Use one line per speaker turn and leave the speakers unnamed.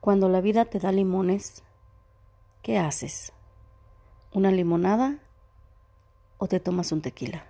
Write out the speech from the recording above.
Cuando la vida te da limones, ¿qué haces? ¿Una limonada o te tomas un tequila?